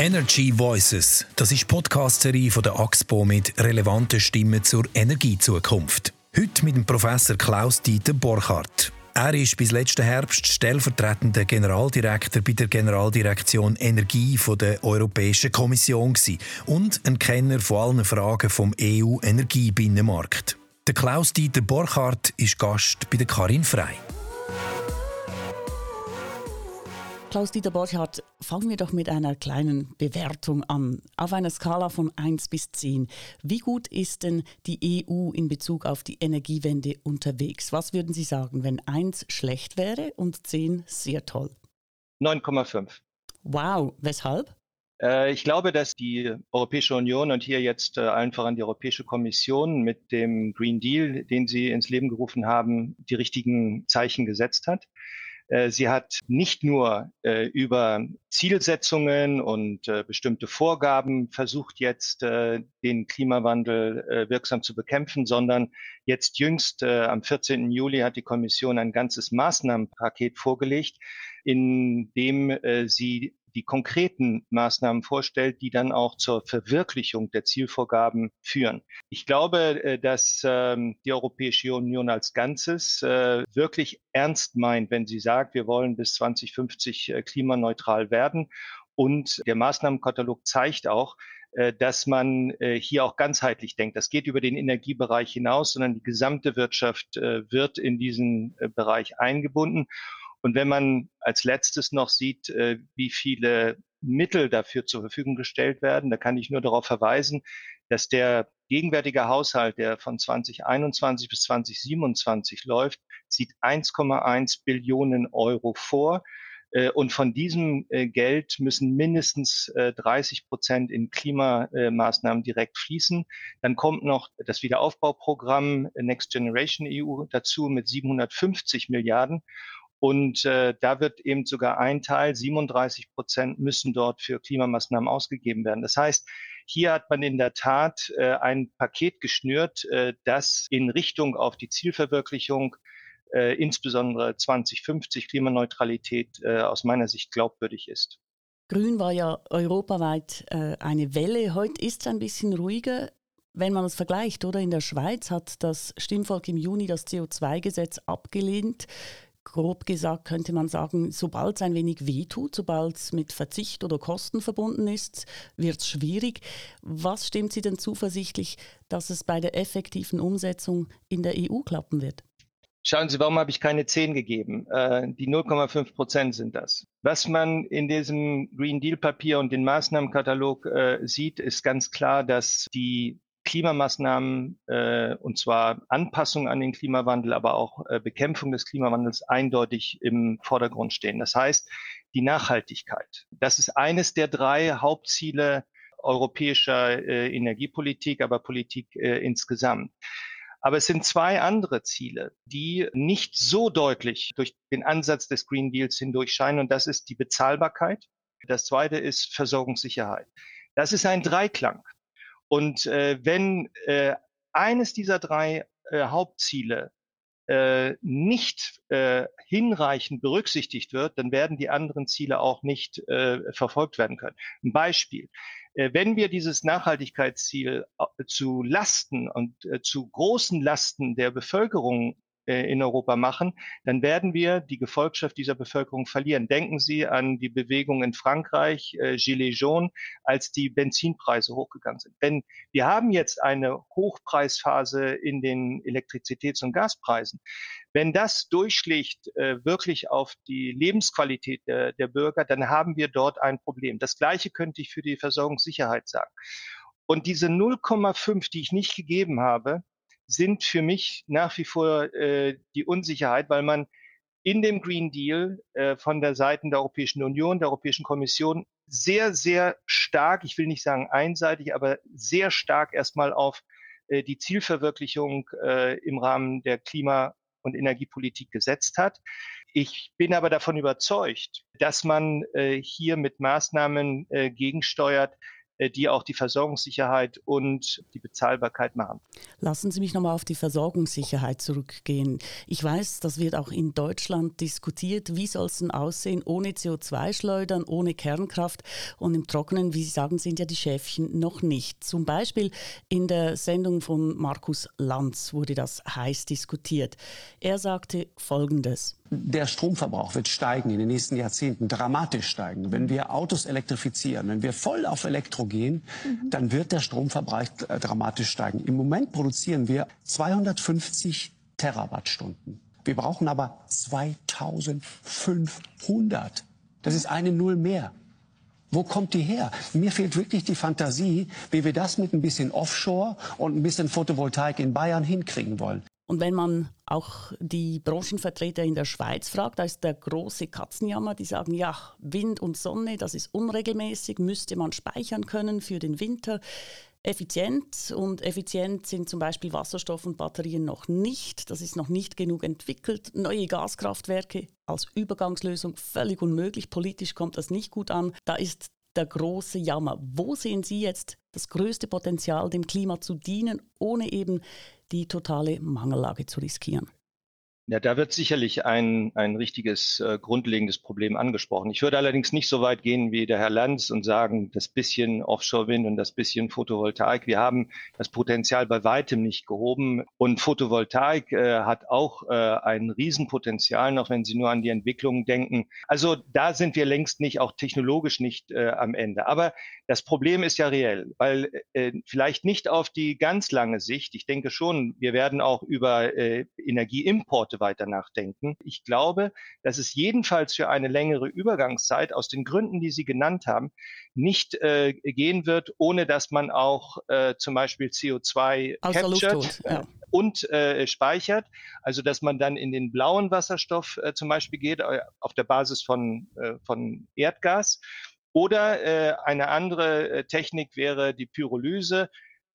Energy Voices, das ist die Podcast-Serie von der AXPO mit relevanten Stimmen zur Energiezukunft. Heute mit dem Professor Klaus-Dieter Borchardt. Er ist bis letzten Herbst stellvertretender Generaldirektor bei der Generaldirektion Energie von der Europäischen Kommission und ein Kenner von allen Fragen vom EU-Energiebinnenmarkt. Der Klaus-Dieter Borchardt ist Gast bei der Karin Frei. Klaus-Dieter Borchardt, fangen wir doch mit einer kleinen Bewertung an. Auf einer Skala von 1 bis 10. Wie gut ist denn die EU in Bezug auf die Energiewende unterwegs? Was würden Sie sagen, wenn 1 schlecht wäre und 10 sehr toll? 9,5. Wow, weshalb? Äh, ich glaube, dass die Europäische Union und hier jetzt äh, allen voran die Europäische Kommission mit dem Green Deal, den sie ins Leben gerufen haben, die richtigen Zeichen gesetzt hat. Äh, sie hat nicht nur äh, über Zielsetzungen und äh, bestimmte Vorgaben versucht, jetzt äh, den Klimawandel äh, wirksam zu bekämpfen, sondern jetzt jüngst äh, am 14. Juli hat die Kommission ein ganzes Maßnahmenpaket vorgelegt, in dem sie die konkreten Maßnahmen vorstellt, die dann auch zur Verwirklichung der Zielvorgaben führen. Ich glaube, äh, dass ähm, die Europäische Union als Ganzes äh, wirklich ernst meint, wenn sie sagt, wir wollen bis 2050 äh, klimaneutral werden. Und der Maßnahmenkatalog zeigt auch, dass man hier auch ganzheitlich denkt. Das geht über den Energiebereich hinaus, sondern die gesamte Wirtschaft wird in diesen Bereich eingebunden. Und wenn man als letztes noch sieht, äh, wie viele Mittel dafür zur Verfügung gestellt werden, da kann ich nur darauf verweisen, dass der gegenwärtige Haushalt, der von 2021 bis 2027 läuft, sieht 1,1 Billionen Euro vor. Äh, und von diesem äh, Geld müssen mindestens 30 Prozent in Klimamaßnahmen direkt fließen. Dann kommt noch das Wiederaufbauprogramm Next Generation EU dazu mit 750 Milliarden. Und äh, da wird eben sogar ein Teil, 37 Prozent, müssen dort für Klimamaßnahmen ausgegeben werden. Das heißt, hier hat man in der Tat äh, ein Paket geschnürt, äh, das in Richtung auf die Zielverwirklichung, äh, insbesondere 2050 Klimaneutralität, äh, aus meiner Sicht glaubwürdig ist. Grün war ja europaweit äh, eine Welle. Heute ist es ein bisschen ruhiger. Wenn man es vergleicht, oder in der Schweiz hat das Stimmvolk im Juni das CO2-Gesetz abgelehnt grob gesagt könnte man sagen, sobald es ein wenig wehtut, sobald es mit Verzicht oder Kosten verbunden ist, wird es schwierig. Was stimmt Sie denn zuversichtlich, dass es bei der effektiven Umsetzung in der EU klappen wird? Schauen Sie, warum habe ich keine 10 gegeben? Äh, die 0,5 Prozent sind das. Was man in diesem Green Deal Papier und den Maßnahmenkatalog äh, sieht, ist ganz klar, dass die Klimamaßnahmen, äh, und zwar Anpassung an den Klimawandel, aber auch äh, Bekämpfung des Klimawandels eindeutig im Vordergrund stehen. Das heißt, die Nachhaltigkeit. Das ist eines der drei Hauptziele europäischer äh, Energiepolitik, aber Politik äh, insgesamt. Aber es sind zwei andere Ziele, die nicht so deutlich durch den Ansatz des Green Deals hindurch scheinen. Und das ist die Bezahlbarkeit. Das zweite ist Versorgungssicherheit. Das ist ein Dreiklang. Und äh, wenn äh, eines dieser drei äh, Hauptziele äh, nicht äh, hinreichend berücksichtigt wird, dann werden die anderen Ziele auch nicht äh, verfolgt werden können. Ein Beispiel. Äh, wenn wir dieses Nachhaltigkeitsziel äh, zu Lasten und äh, zu großen Lasten der Bevölkerung in Europa machen, dann werden wir die Gefolgschaft dieser Bevölkerung verlieren. Denken Sie an die Bewegung in Frankreich, äh, Gilets jaunes, als die Benzinpreise hochgegangen sind. Denn wir haben jetzt eine Hochpreisphase in den Elektrizitäts- und Gaspreisen. Wenn das durchschlägt äh, wirklich auf die Lebensqualität der, der Bürger, dann haben wir dort ein Problem. Das Gleiche könnte ich für die Versorgungssicherheit sagen. Und diese 0,5, die ich nicht gegeben habe, sind für mich nach wie vor äh, die Unsicherheit, weil man in dem Green Deal äh, von der Seite der Europäischen Union, der Europäischen Kommission sehr, sehr stark, ich will nicht sagen einseitig, aber sehr stark erstmal auf äh, die Zielverwirklichung äh, im Rahmen der Klima- und Energiepolitik gesetzt hat. Ich bin aber davon überzeugt, dass man äh, hier mit Maßnahmen äh, gegensteuert, die auch die Versorgungssicherheit und die Bezahlbarkeit machen. Lassen Sie mich nochmal auf die Versorgungssicherheit zurückgehen. Ich weiß, das wird auch in Deutschland diskutiert. Wie soll es denn aussehen ohne CO2-Schleudern, ohne Kernkraft? Und im Trockenen, wie Sie sagen, sind ja die Schäfchen noch nicht. Zum Beispiel in der Sendung von Markus Lanz wurde das heiß diskutiert. Er sagte Folgendes. Der Stromverbrauch wird steigen in den nächsten Jahrzehnten, dramatisch steigen. Wenn wir Autos elektrifizieren, wenn wir voll auf Elektro gehen, mhm. dann wird der Stromverbrauch dramatisch steigen. Im Moment produzieren wir 250 Terawattstunden. Wir brauchen aber 2500. Das ist eine Null mehr. Wo kommt die her? Mir fehlt wirklich die Fantasie, wie wir das mit ein bisschen Offshore und ein bisschen Photovoltaik in Bayern hinkriegen wollen. Und wenn man auch die Branchenvertreter in der Schweiz fragt, da ist der große Katzenjammer, die sagen, ja, Wind und Sonne, das ist unregelmäßig, müsste man speichern können für den Winter. Effizient und effizient sind zum Beispiel Wasserstoff und Batterien noch nicht. Das ist noch nicht genug entwickelt. Neue Gaskraftwerke als Übergangslösung völlig unmöglich. Politisch kommt das nicht gut an. Da ist der große Jammer. Wo sehen Sie jetzt das größte Potenzial, dem Klima zu dienen, ohne eben die totale Mangellage zu riskieren. Ja, da wird sicherlich ein, ein richtiges äh, grundlegendes Problem angesprochen. Ich würde allerdings nicht so weit gehen wie der Herr Lanz und sagen, das bisschen Offshore-Wind und das bisschen Photovoltaik. Wir haben das Potenzial bei weitem nicht gehoben. Und Photovoltaik äh, hat auch äh, ein Riesenpotenzial, noch wenn Sie nur an die Entwicklung denken. Also da sind wir längst nicht, auch technologisch nicht äh, am Ende. Aber das Problem ist ja reell, weil äh, vielleicht nicht auf die ganz lange Sicht. Ich denke schon, wir werden auch über äh, Energieimporte weiter nachdenken. Ich glaube, dass es jedenfalls für eine längere Übergangszeit aus den Gründen, die Sie genannt haben, nicht äh, gehen wird, ohne dass man auch äh, zum Beispiel CO2 captured, ja. und äh, speichert. Also dass man dann in den blauen Wasserstoff äh, zum Beispiel geht, äh, auf der Basis von, äh, von Erdgas. Oder äh, eine andere äh, Technik wäre die Pyrolyse,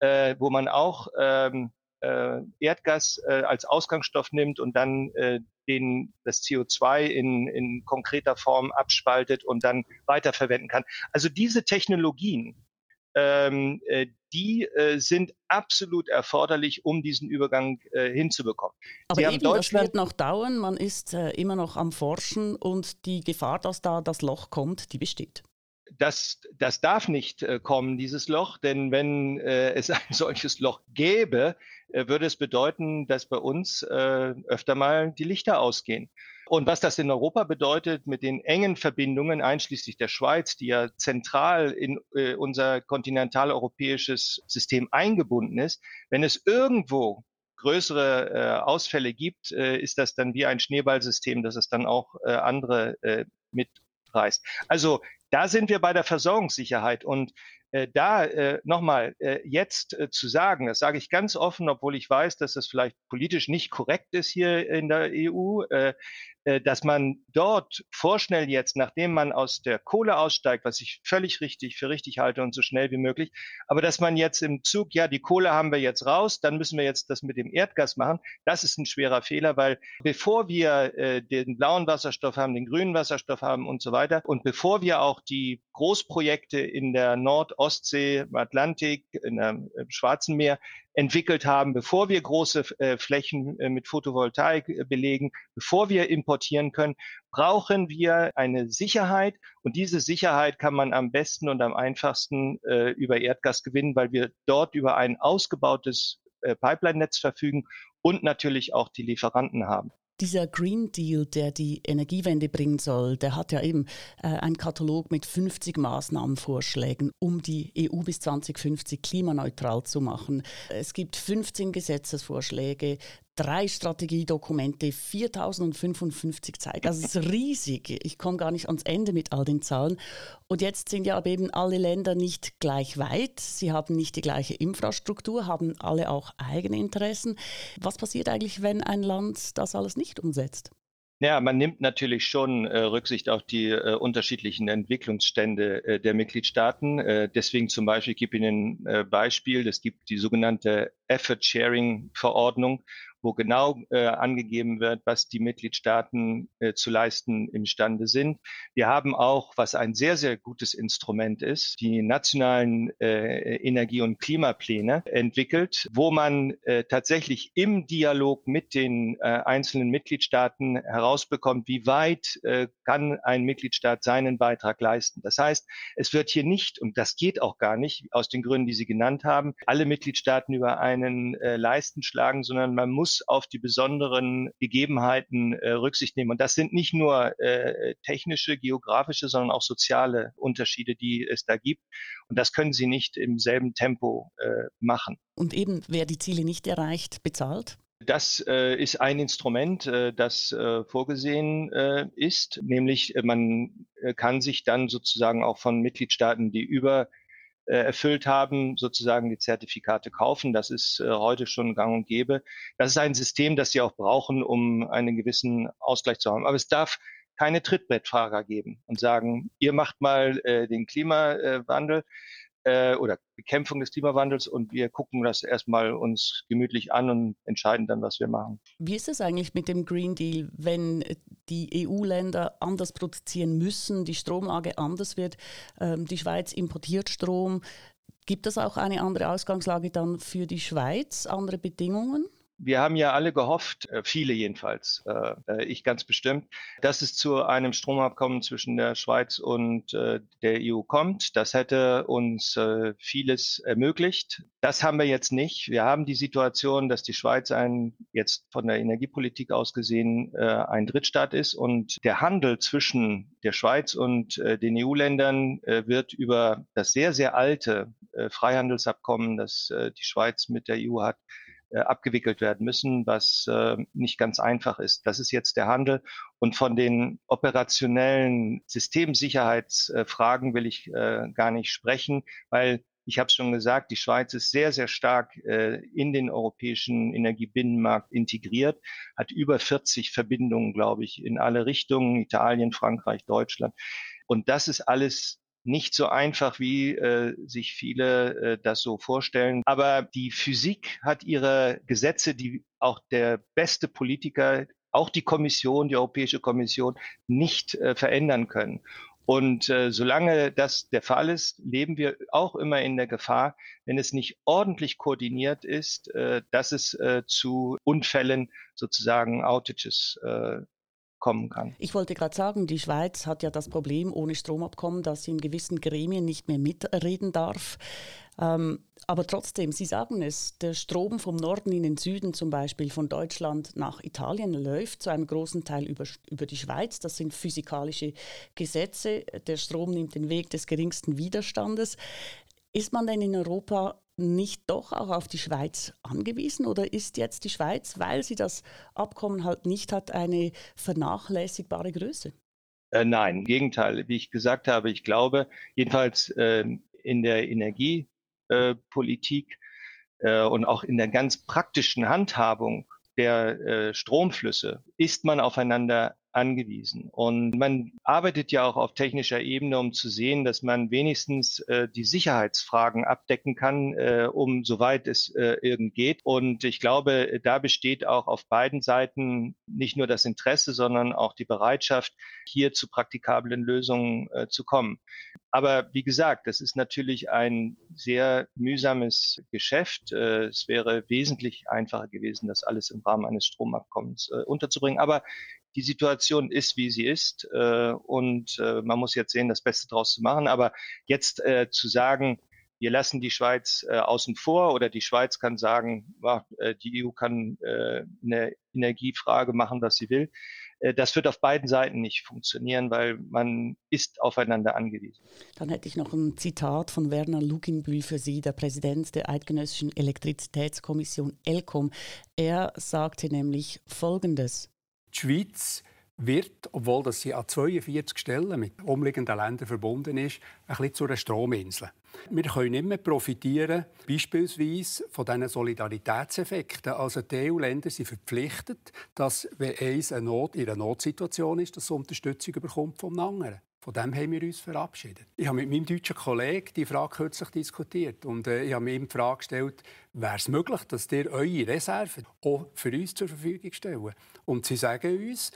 äh, wo man auch ähm, äh, Erdgas äh, als Ausgangsstoff nimmt und dann äh, den, das CO2 in, in konkreter Form abspaltet und dann weiterverwenden kann. Also diese Technologien, ähm, äh, die äh, sind absolut erforderlich, um diesen Übergang äh, hinzubekommen. Aber eben, das wird noch dauern. Man ist äh, immer noch am Forschen und die Gefahr, dass da das Loch kommt, die besteht das, das darf nicht äh, kommen, dieses Loch, denn wenn äh, es ein solches Loch gäbe, äh, würde es bedeuten, dass bei uns öfter mal die Lichter ausgehen. Und was das in Europa bedeutet mit den engen Verbindungen, einschließlich der Schweiz, die ja zentral in äh, unser kontinentaleuropäisches System eingebunden ist, wenn es irgendwo größere äh, Ausfälle gibt, äh, ist das dann wie ein Schneeballsystem, dass es dann auch andere mitreißt. Also da sind wir bei der Versorgungssicherheit. Und äh, da äh, nochmal äh, jetzt äh, zu sagen, das sage ich ganz offen, obwohl ich weiß, dass das vielleicht politisch nicht korrekt ist hier in der EU, äh, dass man dort vorschnell jetzt, nachdem man aus der Kohle aussteigt, was ich völlig richtig für richtig halte und so schnell wie möglich, aber dass man jetzt im Zug, ja, die Kohle haben wir jetzt raus, dann müssen wir jetzt das mit dem Erdgas machen, das ist ein schwerer Fehler, weil bevor wir äh, den blauen Wasserstoff haben, den grünen Wasserstoff haben und so weiter und bevor wir auch die Großprojekte in der Nord-Ostsee, im Atlantik, in der, im Schwarzen Meer entwickelt haben, bevor wir große äh, Flächen äh, mit Photovoltaik äh, belegen, bevor wir importieren können, brauchen wir eine Sicherheit. Und diese Sicherheit kann man am besten und am einfachsten äh, über Erdgas gewinnen, weil wir dort über ein ausgebautes äh, Pipeline-Netz verfügen und natürlich auch die Lieferanten haben. Dieser Green Deal, der die Energiewende bringen soll, der hat ja eben äh, einen Katalog mit 50 Maßnahmenvorschlägen, um die EU bis 2050 klimaneutral zu machen. Es gibt 15 Gesetzesvorschläge, drei Strategiedokumente, 4055 Zeichen. Also es ist riesig. Ich komme gar nicht ans Ende mit all den Zahlen. Und jetzt sind ja eben alle Länder nicht gleich weit. Sie haben nicht die gleiche Infrastruktur, haben alle auch eigene Interessen. Was passiert eigentlich, wenn ein Land das alles nicht umsetzt? Ja, man nimmt natürlich schon äh, Rücksicht auf die äh, unterschiedlichen Entwicklungsstände äh, der Mitgliedstaaten. Äh, deswegen zum Beispiel, ich gebe Ihnen ein äh, Beispiel, es gibt die sogenannte Effort Sharing Verordnung, wo genau äh, angegeben wird, was die Mitgliedstaaten äh, zu leisten imstande sind. Wir haben auch, was ein sehr, sehr gutes Instrument ist, die nationalen äh, Energie- und Klimapläne entwickelt, wo man äh, tatsächlich im Dialog mit den äh, einzelnen Mitgliedstaaten herausbekommt, wie weit äh, kann ein Mitgliedstaat seinen Beitrag leisten. Das heißt, es wird hier nicht, und das geht auch gar nicht, aus den Gründen, die Sie genannt haben, alle Mitgliedstaaten über einen äh, Leisten schlagen, sondern man muss auf die besonderen Gegebenheiten äh, Rücksicht nehmen. Und das sind nicht nur äh, technische, geografische, sondern auch soziale Unterschiede, die es da gibt. Und das können Sie nicht im selben Tempo äh, machen. Und eben, wer die Ziele nicht erreicht, bezahlt? Das äh, ist ein Instrument, äh, das äh, vorgesehen äh, ist, nämlich äh, man äh, kann sich dann sozusagen auch von Mitgliedstaaten, die über erfüllt haben, sozusagen die Zertifikate kaufen. Das ist äh, heute schon gang und gäbe. Das ist ein System, das sie auch brauchen, um einen gewissen Ausgleich zu haben. Aber es darf keine Trittbrettfahrer geben und sagen, ihr macht mal äh, den Klimawandel äh, oder Bekämpfung des Klimawandels und wir gucken das erstmal uns gemütlich an und entscheiden dann, was wir machen. Wie ist es eigentlich mit dem Green Deal, wenn die EU-Länder anders produzieren müssen, die Stromlage anders wird, ähm, die Schweiz importiert Strom? Gibt es auch eine andere Ausgangslage dann für die Schweiz, andere Bedingungen? Wir haben ja alle gehofft, äh, viele jedenfalls, äh, äh, ich ganz bestimmt, dass es zu einem Stromabkommen zwischen der Schweiz und der EU kommt. Das hätte uns vieles ermöglicht. Das haben wir jetzt nicht. Wir haben die Situation, dass die Schweiz ein, jetzt von der Energiepolitik aus gesehen, ein Drittstaat ist und der Handel zwischen der Schweiz und den EU-Ländern wird über das sehr, sehr alte Freihandelsabkommen, das die Schweiz mit der EU hat, äh, abgewickelt werden müssen, was äh, nicht ganz einfach ist. Das ist jetzt der Handel. Und von den operationellen Systemsicherheitsfragen will ich äh, gar nicht sprechen, weil ich habe es schon gesagt, die Schweiz ist sehr, sehr stark äh, in den europäischen Energiebinnenmarkt integriert, hat über 40 Verbindungen, glaube ich, in alle Richtungen, Italien, Frankreich, Deutschland. Und das ist alles nicht so einfach, wie äh, sich viele äh, das so vorstellen. Aber die Physik hat ihre Gesetze, die auch der beste Politiker, auch die Kommission, die Europäische Kommission, nicht äh, verändern können. Und äh, solange das der Fall ist, leben wir auch immer in der Gefahr, wenn es nicht ordentlich koordiniert ist, äh, dass es äh, zu Unfällen sozusagen Outages äh, kommen kann. Ich wollte gerade sagen, die Schweiz hat ja das Problem ohne Stromabkommen, dass sie in gewissen Gremien nicht mehr mitreden darf. Ähm, aber trotzdem, Sie sagen es, der Strom vom Norden in den Süden, zum Beispiel von Deutschland nach Italien, läuft zu einem großen Teil über, über die Schweiz. Das sind physikalische Gesetze. Der Strom nimmt den Weg des geringsten Widerstandes. Ist man denn in Europa nicht doch auch auf die Schweiz angewiesen oder ist jetzt die Schweiz, weil sie das Abkommen halt nicht hat, eine vernachlässigbare Größe? Äh, nein, im Gegenteil. Wie ich gesagt habe, ich glaube, jedenfalls äh, in der Energiepolitik äh, und auch in der ganz praktischen Handhabung der äh, Stromflüsse ist man aufeinander angewiesen. Und man arbeitet ja auch auf technischer Ebene, um zu sehen, dass man wenigstens äh, die Sicherheitsfragen abdecken kann, äh, um soweit es äh, irgend geht. Und ich glaube, da besteht auch auf beiden Seiten nicht nur das Interesse, sondern auch die Bereitschaft, hier zu praktikablen Lösungen äh, zu kommen. Aber wie gesagt, das ist natürlich ein sehr mühsames Geschäft. Äh, es wäre wesentlich einfacher gewesen, das alles im Rahmen eines Stromabkommens äh, unterzubringen. Aber die Situation ist, wie sie ist. Äh, und äh, man muss jetzt sehen, das Beste daraus zu machen. Aber jetzt äh, zu sagen, wir lassen die Schweiz äh, außen vor oder die Schweiz kann sagen, äh, die EU kann äh, eine Energiefrage machen, was sie will. Äh, das wird auf beiden Seiten nicht funktionieren, weil man ist aufeinander angewiesen. Dann hätte ich noch ein Zitat von Werner Luginbühl für Sie, der Präsident der Eidgenössischen Elektrizitätskommission ELCOM. Er sagte nämlich Folgendes. Die Schweiz wird, obwohl das sie an 42 Stellen mit umliegenden Ländern verbunden ist, ein bisschen zu einer Strominsel. Wir können nicht mehr profitieren, beispielsweise von diesen Solidaritätseffekten. Also die EU-Länder sind verpflichtet, dass, wenn eins eine Not, in einer Notsituation ist, dass sie Unterstützung bekommt vom anderen. Von dem haben wir uns verabschiedet. Ich habe mit meinem deutschen Kollegen die Frage kürzlich diskutiert und äh, ich habe ihm die Frage gestellt, wäre es möglich, dass ihr eure Reserven auch für uns zur Verfügung stellen? Und sie sagen uns,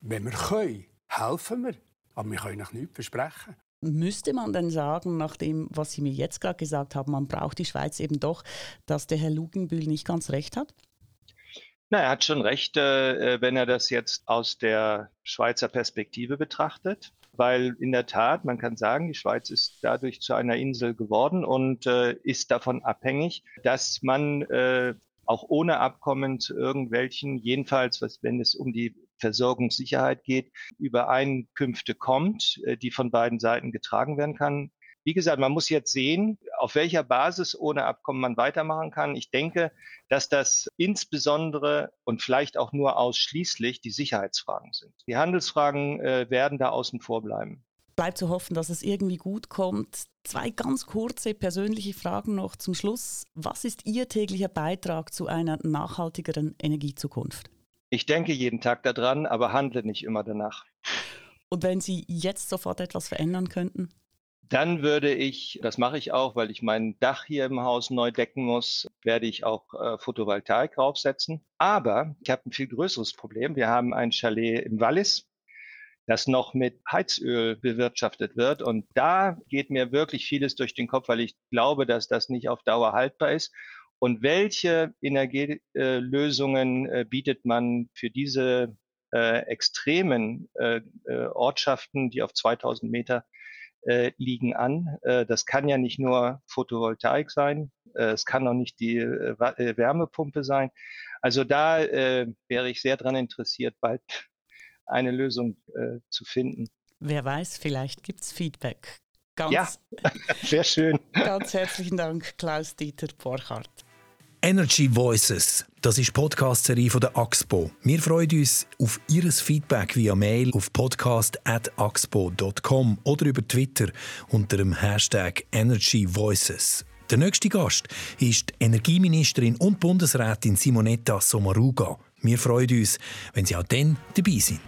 wenn wir können, helfen wir, aber wir können euch nichts versprechen. Müsste man denn sagen, nach dem, was Sie mir jetzt gerade gesagt haben, man braucht die Schweiz eben doch, dass der Herr Lugenbühl nicht ganz recht hat? Na, er hat schon recht, äh, wenn er das jetzt aus der Schweizer Perspektive betrachtet, weil in der Tat, man kann sagen, die Schweiz ist dadurch zu einer Insel geworden und äh, ist davon abhängig, dass man äh, auch ohne Abkommen zu irgendwelchen, jedenfalls, was, wenn es um die Versorgungssicherheit geht, Übereinkünfte kommt, äh, die von beiden Seiten getragen werden kann. Wie gesagt, man muss jetzt sehen, auf welcher Basis ohne Abkommen man weitermachen kann. Ich denke, dass das insbesondere und vielleicht auch nur ausschließlich die Sicherheitsfragen sind. Die Handelsfragen äh, werden da außen vor bleiben. Bleibt zu hoffen, dass es irgendwie gut kommt. Zwei ganz kurze persönliche Fragen noch zum Schluss. Was ist Ihr täglicher Beitrag zu einer nachhaltigeren Energiezukunft? Ich denke jeden Tag daran, aber handle nicht immer danach. Und wenn Sie jetzt sofort etwas verändern könnten? Dann würde ich, das mache ich auch, weil ich mein Dach hier im Haus neu decken muss, werde ich auch äh, Photovoltaik draufsetzen. Aber ich habe ein viel größeres Problem. Wir haben ein Chalet im Wallis, das noch mit Heizöl bewirtschaftet wird. Und da geht mir wirklich vieles durch den Kopf, weil ich glaube, dass das nicht auf Dauer haltbar ist und welche Energielösungen äh, bietet man für diese äh, extremen äh, äh Ortschaften, die auf 2000 Meter äh, liegen an? Äh, das kann ja nicht nur Photovoltaik sein, äh, es kann auch nicht die äh, äh Wärmepumpe sein. Also da äh, wäre ich sehr daran interessiert, bald eine Lösung äh, zu finden. Wer weiß, vielleicht gibt es Feedback. Ganz, ja, sehr schön. Ganz herzlichen Dank, Klaus-Dieter Borchardt. Energy Voices, das ist die Podcast-Serie von der AXPO. Wir freuen uns auf Ihr Feedback via Mail auf podcast.axpo.com oder über Twitter unter dem Hashtag Energy Voices. Der nächste Gast ist die Energieministerin und Bundesrätin Simonetta Sommaruga. Wir freuen uns, wenn Sie auch dann dabei sind.